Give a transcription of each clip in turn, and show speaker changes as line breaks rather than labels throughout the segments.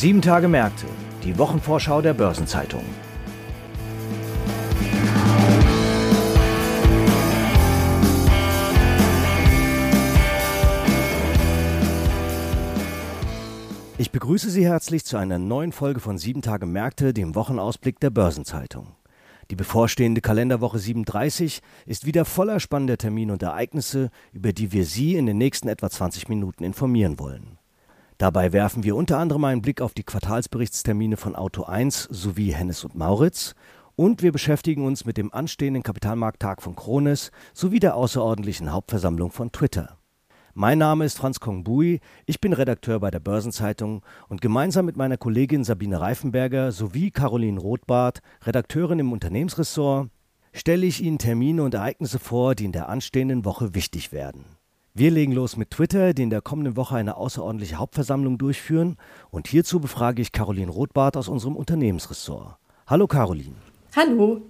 Sieben Tage Märkte, die Wochenvorschau der Börsenzeitung. Ich begrüße Sie herzlich zu einer neuen Folge von Sieben Tage Märkte, dem Wochenausblick der Börsenzeitung. Die bevorstehende Kalenderwoche 37 ist wieder voller spannender Termine und Ereignisse, über die wir Sie in den nächsten etwa 20 Minuten informieren wollen. Dabei werfen wir unter anderem einen Blick auf die Quartalsberichtstermine von Auto 1 sowie Hennes und Mauritz und wir beschäftigen uns mit dem anstehenden Kapitalmarkttag von Krones sowie der außerordentlichen Hauptversammlung von Twitter. Mein Name ist Franz Kongbui, ich bin Redakteur bei der Börsenzeitung und gemeinsam mit meiner Kollegin Sabine Reifenberger sowie Caroline Rothbart, Redakteurin im Unternehmensressort, stelle ich Ihnen Termine und Ereignisse vor, die in der anstehenden Woche wichtig werden. Wir legen los mit Twitter, die in der kommenden Woche eine außerordentliche Hauptversammlung durchführen und hierzu befrage ich Caroline Rothbart aus unserem Unternehmensressort. Hallo Caroline.
Hallo.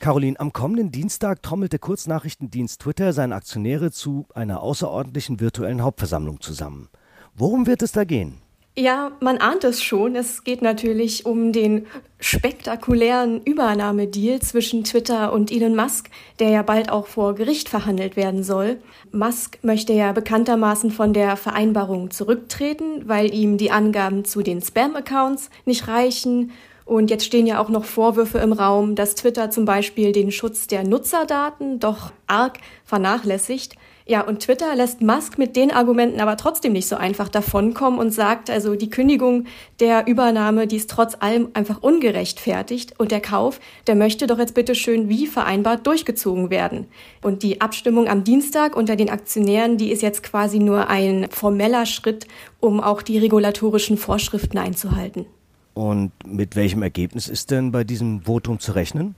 Caroline, am kommenden Dienstag trommelt der Kurznachrichtendienst Twitter seine Aktionäre zu einer außerordentlichen virtuellen Hauptversammlung zusammen. Worum wird es da gehen?
Ja, man ahnt es schon. Es geht natürlich um den spektakulären Übernahmedeal zwischen Twitter und Elon Musk, der ja bald auch vor Gericht verhandelt werden soll. Musk möchte ja bekanntermaßen von der Vereinbarung zurücktreten, weil ihm die Angaben zu den Spam-Accounts nicht reichen und jetzt stehen ja auch noch Vorwürfe im Raum, dass Twitter zum Beispiel den Schutz der Nutzerdaten doch arg vernachlässigt. Ja, und Twitter lässt Musk mit den Argumenten aber trotzdem nicht so einfach davonkommen und sagt, also die Kündigung der Übernahme, die ist trotz allem einfach ungerechtfertigt und der Kauf, der möchte doch jetzt bitte schön wie vereinbart durchgezogen werden. Und die Abstimmung am Dienstag unter den Aktionären, die ist jetzt quasi nur ein formeller Schritt, um auch die regulatorischen Vorschriften einzuhalten.
Und mit welchem Ergebnis ist denn bei diesem Votum zu rechnen?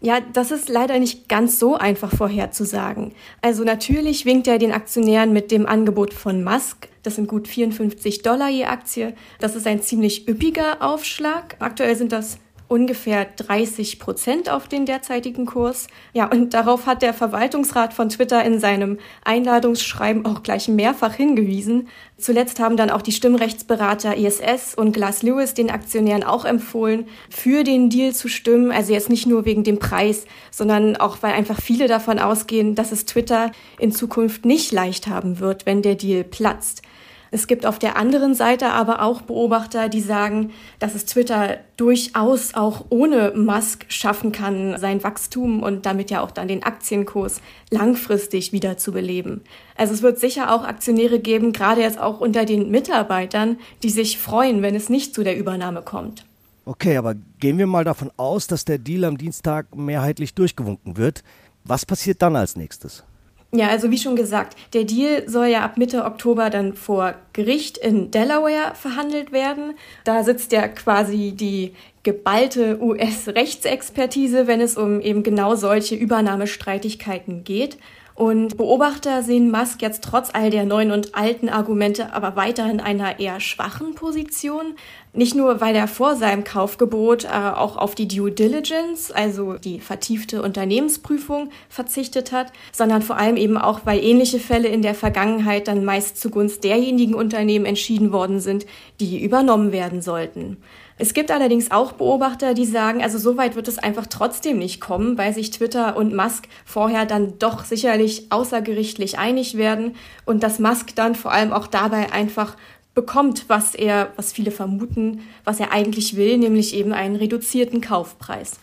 Ja, das ist leider nicht ganz so einfach vorherzusagen. Also natürlich winkt er den Aktionären mit dem Angebot von Musk. Das sind gut 54 Dollar je Aktie. Das ist ein ziemlich üppiger Aufschlag. Aktuell sind das ungefähr 30 Prozent auf den derzeitigen Kurs. Ja, und darauf hat der Verwaltungsrat von Twitter in seinem Einladungsschreiben auch gleich mehrfach hingewiesen. Zuletzt haben dann auch die Stimmrechtsberater ISS und Glass Lewis den Aktionären auch empfohlen, für den Deal zu stimmen. Also jetzt nicht nur wegen dem Preis, sondern auch, weil einfach viele davon ausgehen, dass es Twitter in Zukunft nicht leicht haben wird, wenn der Deal platzt. Es gibt auf der anderen Seite aber auch Beobachter, die sagen, dass es Twitter durchaus auch ohne Musk schaffen kann, sein Wachstum und damit ja auch dann den Aktienkurs langfristig wieder zu beleben. Also es wird sicher auch Aktionäre geben, gerade jetzt auch unter den Mitarbeitern, die sich freuen, wenn es nicht zu der Übernahme kommt.
Okay, aber gehen wir mal davon aus, dass der Deal am Dienstag mehrheitlich durchgewunken wird. Was passiert dann als nächstes?
Ja, also wie schon gesagt, der Deal soll ja ab Mitte Oktober dann vor Gericht in Delaware verhandelt werden. Da sitzt ja quasi die geballte US-Rechtsexpertise, wenn es um eben genau solche Übernahmestreitigkeiten geht. Und Beobachter sehen Musk jetzt trotz all der neuen und alten Argumente aber weiterhin einer eher schwachen Position. Nicht nur, weil er vor seinem Kaufgebot äh, auch auf die Due Diligence, also die vertiefte Unternehmensprüfung, verzichtet hat, sondern vor allem eben auch, weil ähnliche Fälle in der Vergangenheit dann meist zugunsten derjenigen Unternehmen entschieden worden sind, die übernommen werden sollten. Es gibt allerdings auch Beobachter, die sagen, also so weit wird es einfach trotzdem nicht kommen, weil sich Twitter und Musk vorher dann doch sicherlich außergerichtlich einig werden und dass Musk dann vor allem auch dabei einfach bekommt, was er, was viele vermuten, was er eigentlich will, nämlich eben einen reduzierten Kaufpreis.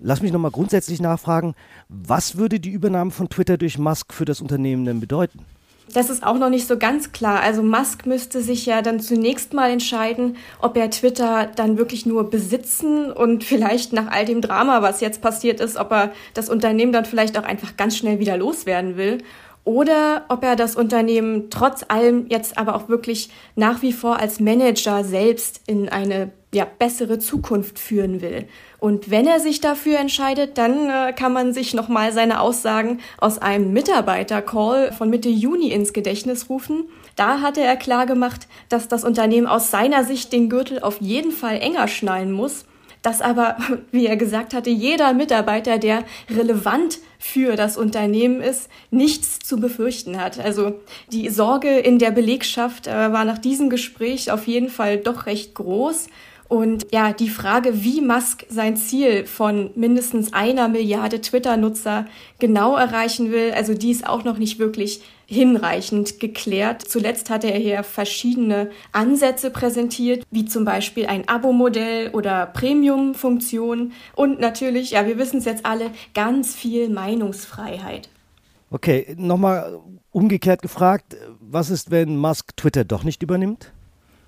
Lass mich nochmal grundsätzlich nachfragen, was würde die Übernahme von Twitter durch Musk für das Unternehmen denn bedeuten?
Das ist auch noch nicht so ganz klar. Also Musk müsste sich ja dann zunächst mal entscheiden, ob er Twitter dann wirklich nur besitzen und vielleicht nach all dem Drama, was jetzt passiert ist, ob er das Unternehmen dann vielleicht auch einfach ganz schnell wieder loswerden will oder ob er das Unternehmen trotz allem jetzt aber auch wirklich nach wie vor als Manager selbst in eine ja, bessere Zukunft führen will. Und wenn er sich dafür entscheidet, dann äh, kann man sich nochmal seine Aussagen aus einem Mitarbeiter-Call von Mitte Juni ins Gedächtnis rufen. Da hatte er klar gemacht, dass das Unternehmen aus seiner Sicht den Gürtel auf jeden Fall enger schnallen muss dass aber, wie er gesagt hatte, jeder Mitarbeiter, der relevant für das Unternehmen ist, nichts zu befürchten hat. Also die Sorge in der Belegschaft äh, war nach diesem Gespräch auf jeden Fall doch recht groß. Und ja, die Frage, wie Musk sein Ziel von mindestens einer Milliarde Twitter-Nutzer genau erreichen will, also die ist auch noch nicht wirklich hinreichend geklärt. Zuletzt hatte er hier verschiedene Ansätze präsentiert, wie zum Beispiel ein Abo-Modell oder Premium-Funktion und natürlich, ja, wir wissen es jetzt alle, ganz viel Meinungsfreiheit.
Okay, nochmal umgekehrt gefragt, was ist, wenn Musk Twitter doch nicht übernimmt?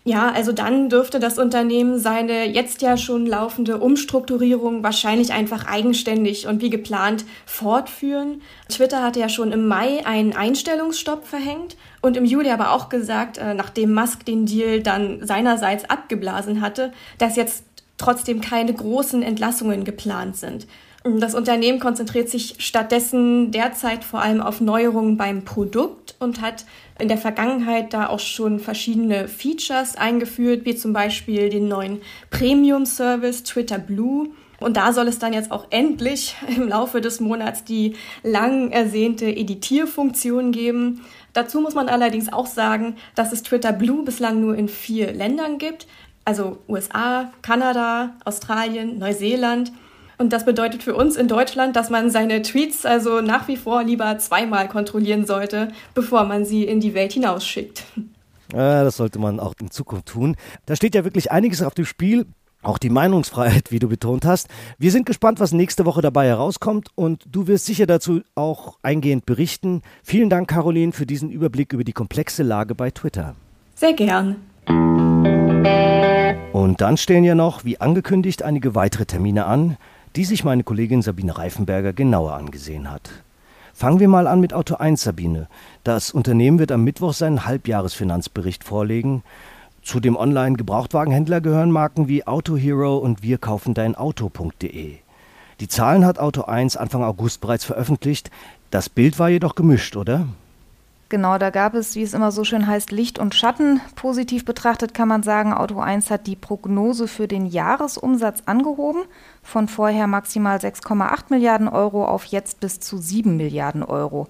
Ja, also dann dürfte das Unternehmen seine jetzt ja schon laufende Umstrukturierung wahrscheinlich einfach eigenständig und wie geplant fortführen. Twitter hatte ja schon im Mai einen Einstellungsstopp verhängt und im Juli aber auch gesagt, äh, nachdem Musk den Deal dann seinerseits abgeblasen hatte, dass jetzt trotzdem keine großen Entlassungen geplant sind. Das Unternehmen konzentriert sich stattdessen derzeit vor allem auf Neuerungen beim Produkt und hat in der Vergangenheit da auch schon verschiedene Features eingeführt, wie zum Beispiel den neuen Premium-Service Twitter Blue. Und da soll es dann jetzt auch endlich im Laufe des Monats die lang ersehnte Editierfunktion geben. Dazu muss man allerdings auch sagen, dass es Twitter Blue bislang nur in vier Ländern gibt, also USA, Kanada, Australien, Neuseeland. Und das bedeutet für uns in Deutschland, dass man seine Tweets also nach wie vor lieber zweimal kontrollieren sollte, bevor man sie in die Welt hinausschickt.
Ja, das sollte man auch in Zukunft tun. Da steht ja wirklich einiges auf dem Spiel. Auch die Meinungsfreiheit, wie du betont hast. Wir sind gespannt, was nächste Woche dabei herauskommt und du wirst sicher dazu auch eingehend berichten. Vielen Dank, Caroline, für diesen Überblick über die komplexe Lage bei Twitter.
Sehr gern.
Und dann stehen ja noch, wie angekündigt, einige weitere Termine an die sich meine Kollegin Sabine Reifenberger genauer angesehen hat. Fangen wir mal an mit Auto 1, Sabine. Das Unternehmen wird am Mittwoch seinen Halbjahresfinanzbericht vorlegen. Zu dem Online-Gebrauchtwagenhändler gehören Marken wie Auto Hero und wir kaufen dein Auto.de. Die Zahlen hat Auto 1 Anfang August bereits veröffentlicht. Das Bild war jedoch gemischt, oder?
Genau, da gab es, wie es immer so schön heißt, Licht und Schatten. Positiv betrachtet kann man sagen, Auto 1 hat die Prognose für den Jahresumsatz angehoben, von vorher maximal 6,8 Milliarden Euro auf jetzt bis zu 7 Milliarden Euro.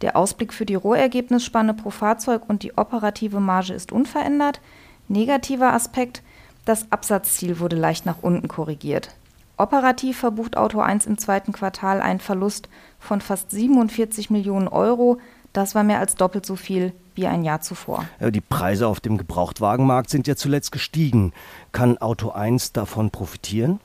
Der Ausblick für die Rohergebnisspanne pro Fahrzeug und die operative Marge ist unverändert. Negativer Aspekt, das Absatzziel wurde leicht nach unten korrigiert. Operativ verbucht Auto 1 im zweiten Quartal einen Verlust von fast 47 Millionen Euro, das war mehr als doppelt so viel wie ein Jahr zuvor.
Die Preise auf dem Gebrauchtwagenmarkt sind ja zuletzt gestiegen. Kann Auto 1 davon profitieren?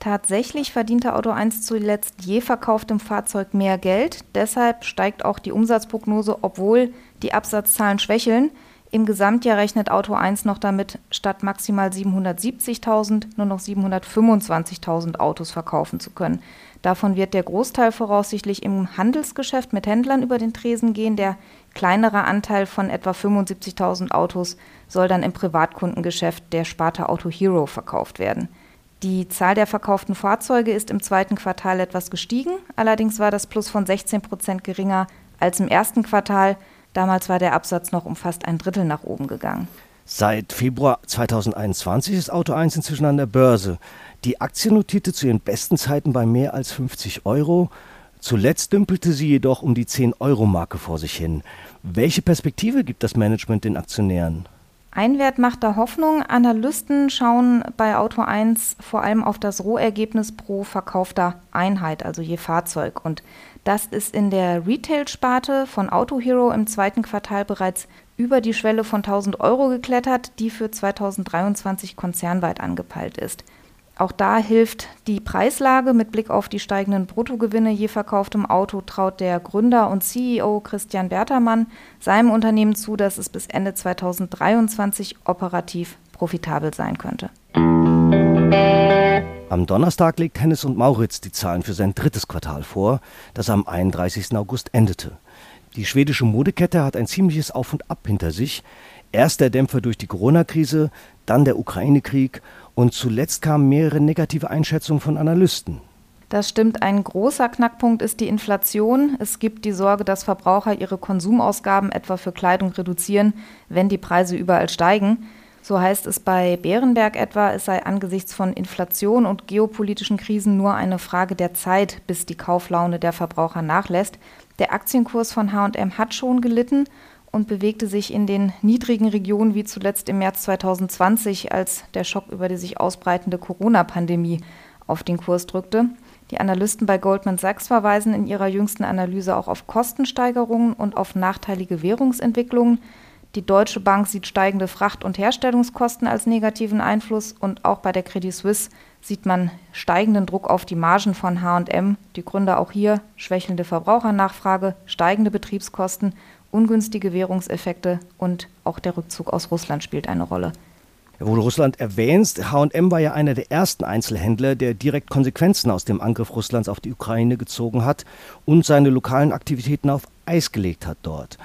Tatsächlich verdiente Auto 1 zuletzt je verkauftem Fahrzeug mehr Geld. Deshalb steigt auch die Umsatzprognose, obwohl die Absatzzahlen schwächeln. Im Gesamtjahr rechnet Auto 1 noch damit, statt maximal 770.000 nur noch 725.000 Autos verkaufen zu können. Davon wird der Großteil voraussichtlich im Handelsgeschäft mit Händlern über den Tresen gehen. Der kleinere Anteil von etwa 75.000 Autos soll dann im Privatkundengeschäft der Sparte Auto Hero verkauft werden. Die Zahl der verkauften Fahrzeuge ist im zweiten Quartal etwas gestiegen. Allerdings war das Plus von 16 Prozent geringer als im ersten Quartal. Damals war der Absatz noch um fast ein Drittel nach oben gegangen.
Seit Februar 2021 ist Auto 1 inzwischen an der Börse. Die Aktie notierte zu ihren besten Zeiten bei mehr als 50 Euro. Zuletzt dümpelte sie jedoch um die 10-Euro-Marke vor sich hin. Welche Perspektive gibt das Management den Aktionären?
Ein Wert macht da Hoffnung. Analysten schauen bei Auto 1 vor allem auf das Rohergebnis pro verkaufter Einheit, also je Fahrzeug. Und das ist in der Retail-Sparte von Auto Hero im zweiten Quartal bereits über die Schwelle von 1000 Euro geklettert, die für 2023 konzernweit angepeilt ist. Auch da hilft die Preislage mit Blick auf die steigenden Bruttogewinne je verkauftem Auto, traut der Gründer und CEO Christian Bertermann seinem Unternehmen zu, dass es bis Ende 2023 operativ profitabel sein könnte.
Am Donnerstag legt Hennes und Mauritz die Zahlen für sein drittes Quartal vor, das am 31. August endete. Die schwedische Modekette hat ein ziemliches Auf und Ab hinter sich. Erst der Dämpfer durch die Corona-Krise, dann der Ukraine-Krieg und zuletzt kamen mehrere negative Einschätzungen von Analysten.
Das stimmt. Ein großer Knackpunkt ist die Inflation. Es gibt die Sorge, dass Verbraucher ihre Konsumausgaben etwa für Kleidung reduzieren, wenn die Preise überall steigen. So heißt es bei Bärenberg etwa, es sei angesichts von Inflation und geopolitischen Krisen nur eine Frage der Zeit, bis die Kauflaune der Verbraucher nachlässt. Der Aktienkurs von HM hat schon gelitten und bewegte sich in den niedrigen Regionen wie zuletzt im März 2020, als der Schock über die sich ausbreitende Corona-Pandemie auf den Kurs drückte. Die Analysten bei Goldman Sachs verweisen in ihrer jüngsten Analyse auch auf Kostensteigerungen und auf nachteilige Währungsentwicklungen. Die Deutsche Bank sieht steigende Fracht- und Herstellungskosten als negativen Einfluss und auch bei der Credit Suisse sieht man steigenden Druck auf die Margen von H&M. Die Gründe auch hier schwächelnde Verbrauchernachfrage, steigende Betriebskosten, ungünstige Währungseffekte und auch der Rückzug aus Russland spielt eine Rolle.
Wo du Russland erwähnst, H&M war ja einer der ersten Einzelhändler, der direkt Konsequenzen aus dem Angriff Russlands auf die Ukraine gezogen hat und seine lokalen Aktivitäten auf Eis gelegt hat dort.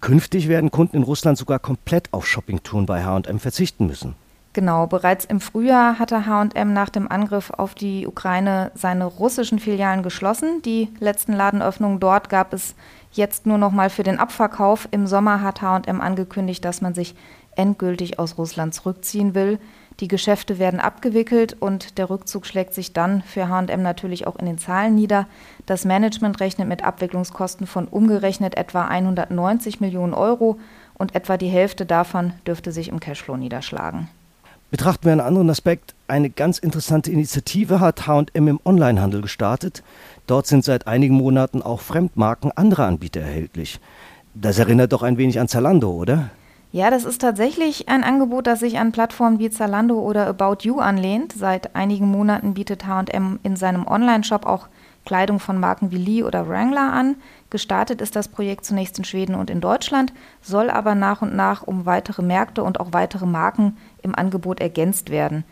Künftig werden Kunden in Russland sogar komplett auf Shoppingtouren bei HM verzichten müssen.
Genau, bereits im Frühjahr hatte HM nach dem Angriff auf die Ukraine seine russischen Filialen geschlossen. Die letzten Ladenöffnungen dort gab es jetzt nur noch mal für den Abverkauf. Im Sommer hat HM angekündigt, dass man sich endgültig aus Russland zurückziehen will. Die Geschäfte werden abgewickelt und der Rückzug schlägt sich dann für HM natürlich auch in den Zahlen nieder. Das Management rechnet mit Abwicklungskosten von umgerechnet etwa 190 Millionen Euro und etwa die Hälfte davon dürfte sich im Cashflow niederschlagen.
Betrachten wir einen anderen Aspekt. Eine ganz interessante Initiative hat HM im Onlinehandel gestartet. Dort sind seit einigen Monaten auch Fremdmarken anderer Anbieter erhältlich. Das erinnert doch ein wenig an Zalando, oder?
Ja, das ist tatsächlich ein Angebot, das sich an Plattformen wie Zalando oder About You anlehnt. Seit einigen Monaten bietet HM in seinem Online-Shop auch Kleidung von Marken wie Lee oder Wrangler an. Gestartet ist das Projekt zunächst in Schweden und in Deutschland, soll aber nach und nach um weitere Märkte und auch weitere Marken im Angebot ergänzt werden.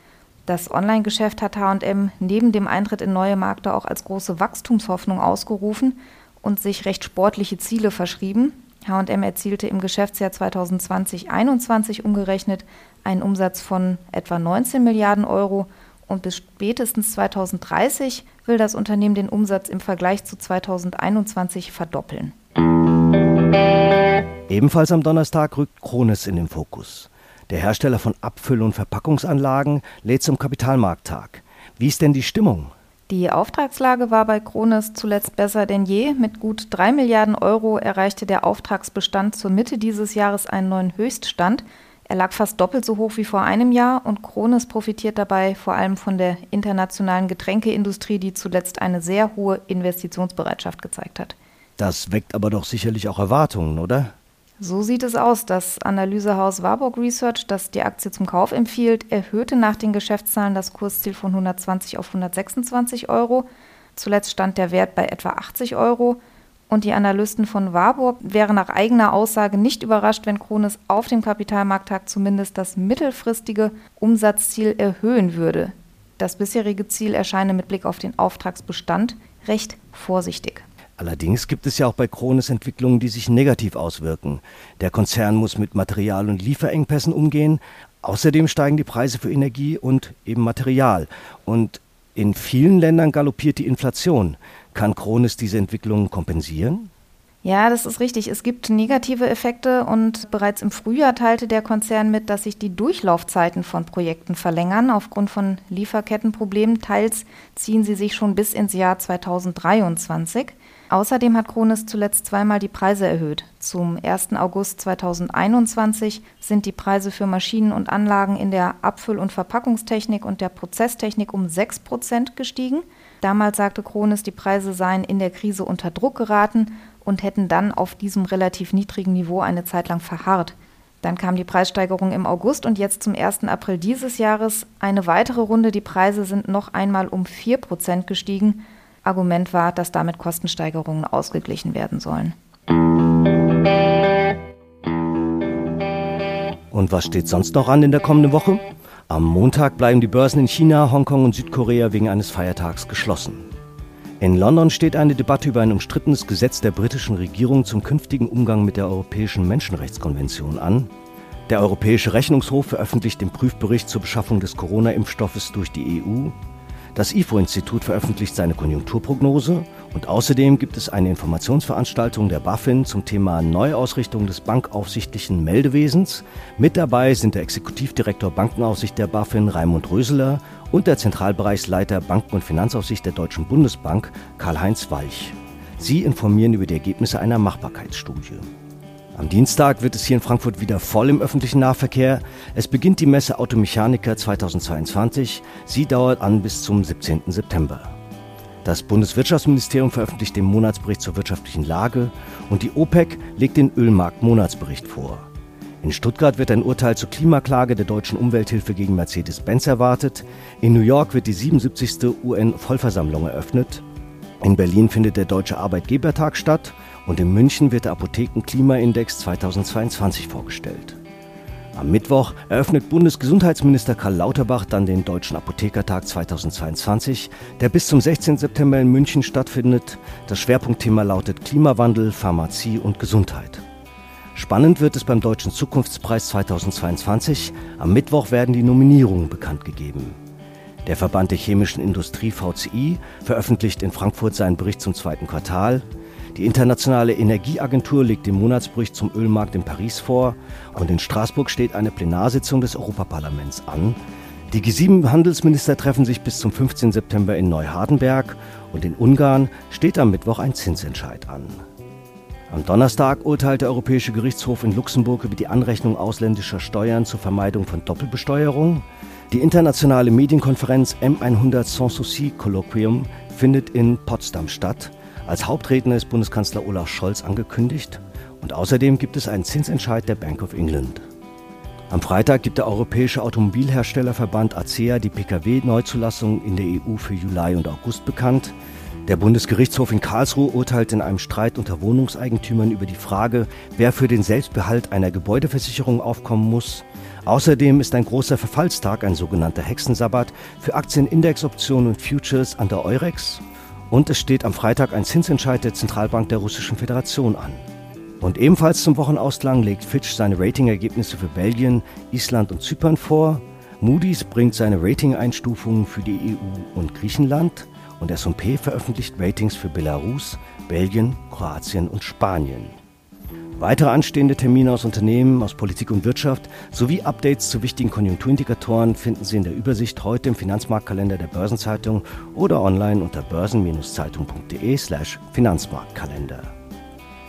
Das Online-Geschäft hat HM neben dem Eintritt in neue Märkte auch als große Wachstumshoffnung ausgerufen und sich recht sportliche Ziele verschrieben. H&M erzielte im Geschäftsjahr 2020-21 umgerechnet einen Umsatz von etwa 19 Milliarden Euro und bis spätestens 2030 will das Unternehmen den Umsatz im Vergleich zu 2021 verdoppeln.
Ebenfalls am Donnerstag rückt Krones in den Fokus. Der Hersteller von Abfüll- und Verpackungsanlagen lädt zum Kapitalmarkttag. Wie ist denn die Stimmung?
Die Auftragslage war bei Krones zuletzt besser denn je. Mit gut drei Milliarden Euro erreichte der Auftragsbestand zur Mitte dieses Jahres einen neuen Höchststand. Er lag fast doppelt so hoch wie vor einem Jahr und Krones profitiert dabei vor allem von der internationalen Getränkeindustrie, die zuletzt eine sehr hohe Investitionsbereitschaft gezeigt hat.
Das weckt aber doch sicherlich auch Erwartungen, oder?
So sieht es aus. Das Analysehaus Warburg Research, das die Aktie zum Kauf empfiehlt, erhöhte nach den Geschäftszahlen das Kursziel von 120 auf 126 Euro. Zuletzt stand der Wert bei etwa 80 Euro. Und die Analysten von Warburg wären nach eigener Aussage nicht überrascht, wenn Krones auf dem Kapitalmarkttag zumindest das mittelfristige Umsatzziel erhöhen würde. Das bisherige Ziel erscheine mit Blick auf den Auftragsbestand recht vorsichtig.
Allerdings gibt es ja auch bei Krones Entwicklungen, die sich negativ auswirken. Der Konzern muss mit Material- und Lieferengpässen umgehen. Außerdem steigen die Preise für Energie und eben Material. Und in vielen Ländern galoppiert die Inflation. Kann Krones diese Entwicklungen kompensieren?
Ja, das ist richtig. Es gibt negative Effekte und bereits im Frühjahr teilte der Konzern mit, dass sich die Durchlaufzeiten von Projekten verlängern. Aufgrund von Lieferkettenproblemen teils ziehen sie sich schon bis ins Jahr 2023. Außerdem hat Krones zuletzt zweimal die Preise erhöht. Zum 1. August 2021 sind die Preise für Maschinen und Anlagen in der Abfüll- und Verpackungstechnik und der Prozesstechnik um 6 Prozent gestiegen. Damals sagte Krones, die Preise seien in der Krise unter Druck geraten und hätten dann auf diesem relativ niedrigen Niveau eine Zeit lang verharrt. Dann kam die Preissteigerung im August und jetzt zum 1. April dieses Jahres eine weitere Runde. Die Preise sind noch einmal um 4 Prozent gestiegen Argument war, dass damit Kostensteigerungen ausgeglichen werden sollen.
Und was steht sonst noch an in der kommenden Woche? Am Montag bleiben die Börsen in China, Hongkong und Südkorea wegen eines Feiertags geschlossen. In London steht eine Debatte über ein umstrittenes Gesetz der britischen Regierung zum künftigen Umgang mit der Europäischen Menschenrechtskonvention an. Der Europäische Rechnungshof veröffentlicht den Prüfbericht zur Beschaffung des Corona-Impfstoffes durch die EU das IFO-Institut veröffentlicht seine Konjunkturprognose Und außerdem gibt es eine Informationsveranstaltung der BaFin zum Thema Neuausrichtung des bankaufsichtlichen Meldewesens. Mit dabei sind der Exekutivdirektor Bankenaufsicht der BaFin Raimund Röseler und der Zentralbereichsleiter Banken- und Finanzaufsicht der Deutschen Bundesbank Karl-Heinz Weich. Sie informieren über die Ergebnisse einer Machbarkeitsstudie. Am Dienstag wird es hier in Frankfurt wieder voll im öffentlichen Nahverkehr. Es beginnt die Messe Automechaniker 2022. Sie dauert an bis zum 17. September. Das Bundeswirtschaftsministerium veröffentlicht den Monatsbericht zur wirtschaftlichen Lage und die OPEC legt den Ölmarkt-Monatsbericht vor. In Stuttgart wird ein Urteil zur Klimaklage der deutschen Umwelthilfe gegen Mercedes-Benz erwartet. In New York wird die 77. UN-Vollversammlung eröffnet. In Berlin findet der Deutsche Arbeitgebertag statt und in München wird der Apotheken-Klimaindex 2022 vorgestellt. Am Mittwoch eröffnet Bundesgesundheitsminister Karl Lauterbach dann den Deutschen Apothekertag 2022, der bis zum 16. September in München stattfindet. Das Schwerpunktthema lautet Klimawandel, Pharmazie und Gesundheit. Spannend wird es beim Deutschen Zukunftspreis 2022. Am Mittwoch werden die Nominierungen bekannt gegeben. Der Verband der chemischen Industrie VCI veröffentlicht in Frankfurt seinen Bericht zum zweiten Quartal. Die Internationale Energieagentur legt den Monatsbericht zum Ölmarkt in Paris vor und in Straßburg steht eine Plenarsitzung des Europaparlaments an. Die G7-Handelsminister treffen sich bis zum 15. September in Neuhardenberg und in Ungarn steht am Mittwoch ein Zinsentscheid an. Am Donnerstag urteilt der Europäische Gerichtshof in Luxemburg über die Anrechnung ausländischer Steuern zur Vermeidung von Doppelbesteuerung. Die internationale Medienkonferenz M100 Sans Souci Kolloquium findet in Potsdam statt. Als Hauptredner ist Bundeskanzler Olaf Scholz angekündigt. Und außerdem gibt es einen Zinsentscheid der Bank of England. Am Freitag gibt der Europäische Automobilherstellerverband ACEA die Pkw-Neuzulassung in der EU für Juli und August bekannt. Der Bundesgerichtshof in Karlsruhe urteilt in einem Streit unter Wohnungseigentümern über die Frage, wer für den Selbstbehalt einer Gebäudeversicherung aufkommen muss. Außerdem ist ein großer Verfallstag, ein sogenannter Hexensabbat, für Aktien, Indexoptionen und Futures an der Eurex. Und es steht am Freitag ein Zinsentscheid der Zentralbank der Russischen Föderation an. Und ebenfalls zum Wochenausklang legt Fitch seine Ratingergebnisse für Belgien, Island und Zypern vor. Moody's bringt seine Rating-Einstufungen für die EU und Griechenland und S&P veröffentlicht Ratings für Belarus, Belgien, Kroatien und Spanien. Weitere anstehende Termine aus Unternehmen, aus Politik und Wirtschaft sowie Updates zu wichtigen Konjunkturindikatoren finden Sie in der Übersicht heute im Finanzmarktkalender der Börsenzeitung oder online unter börsen-zeitung.de/slash Finanzmarktkalender.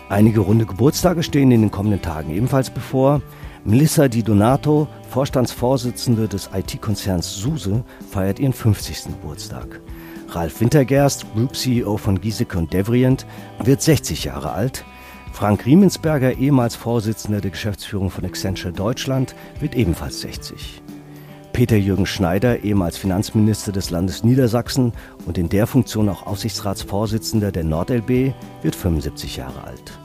Einige runde Geburtstage stehen in den kommenden Tagen ebenfalls bevor. Melissa Di Donato, Vorstandsvorsitzende des IT-Konzerns SUSE, feiert ihren 50. Geburtstag. Ralf Wintergerst, Group CEO von Giesecke und Devrient, wird 60 Jahre alt. Frank Riemensberger, ehemals Vorsitzender der Geschäftsführung von Accenture Deutschland, wird ebenfalls 60. Peter Jürgen Schneider, ehemals Finanzminister des Landes Niedersachsen und in der Funktion auch Aufsichtsratsvorsitzender der NordLB, wird 75 Jahre alt.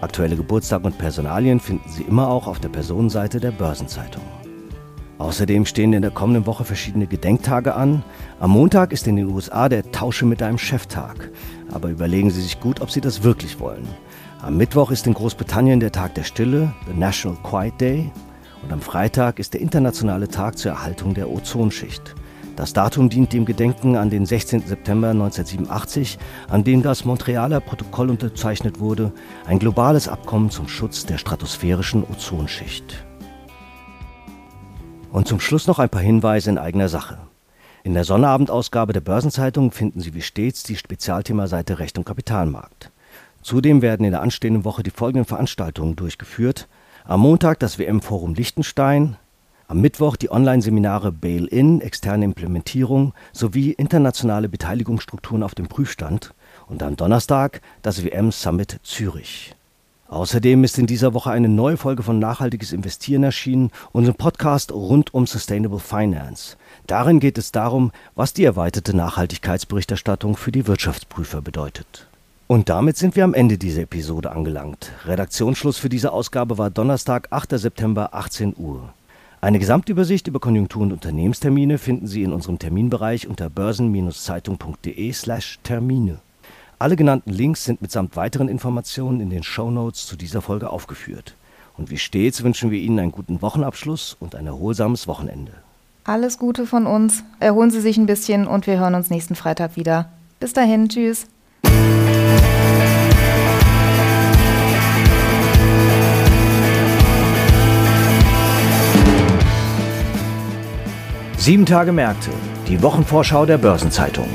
Aktuelle Geburtstag und Personalien finden Sie immer auch auf der Personenseite der Börsenzeitung. Außerdem stehen in der kommenden Woche verschiedene Gedenktage an. Am Montag ist in den USA der Tausche mit einem Cheftag. Aber überlegen Sie sich gut, ob Sie das wirklich wollen. Am Mittwoch ist in Großbritannien der Tag der Stille, the National Quiet Day. Und am Freitag ist der internationale Tag zur Erhaltung der Ozonschicht. Das Datum dient dem Gedenken an den 16. September 1987, an dem das Montrealer Protokoll unterzeichnet wurde, ein globales Abkommen zum Schutz der stratosphärischen Ozonschicht. Und zum Schluss noch ein paar Hinweise in eigener Sache. In der Sonnabendausgabe der Börsenzeitung finden Sie wie stets die Spezialthemaseite Recht und Kapitalmarkt. Zudem werden in der anstehenden Woche die folgenden Veranstaltungen durchgeführt. Am Montag das WM-Forum Liechtenstein, am Mittwoch die Online-Seminare Bail-In, externe Implementierung sowie internationale Beteiligungsstrukturen auf dem Prüfstand und am Donnerstag das WM-Summit Zürich. Außerdem ist in dieser Woche eine neue Folge von Nachhaltiges Investieren erschienen, unserem Podcast rund um Sustainable Finance. Darin geht es darum, was die erweiterte Nachhaltigkeitsberichterstattung für die Wirtschaftsprüfer bedeutet. Und damit sind wir am Ende dieser Episode angelangt. Redaktionsschluss für diese Ausgabe war Donnerstag, 8. September, 18 Uhr. Eine Gesamtübersicht über Konjunktur- und Unternehmenstermine finden Sie in unserem Terminbereich unter börsen-zeitung.de/slash Termine. Alle genannten Links sind mitsamt weiteren Informationen in den Show Notes zu dieser Folge aufgeführt. Und wie stets wünschen wir Ihnen einen guten Wochenabschluss und ein erholsames Wochenende.
Alles Gute von uns. Erholen Sie sich ein bisschen und wir hören uns nächsten Freitag wieder. Bis dahin, tschüss.
Sieben Tage Märkte, die Wochenvorschau der Börsenzeitung.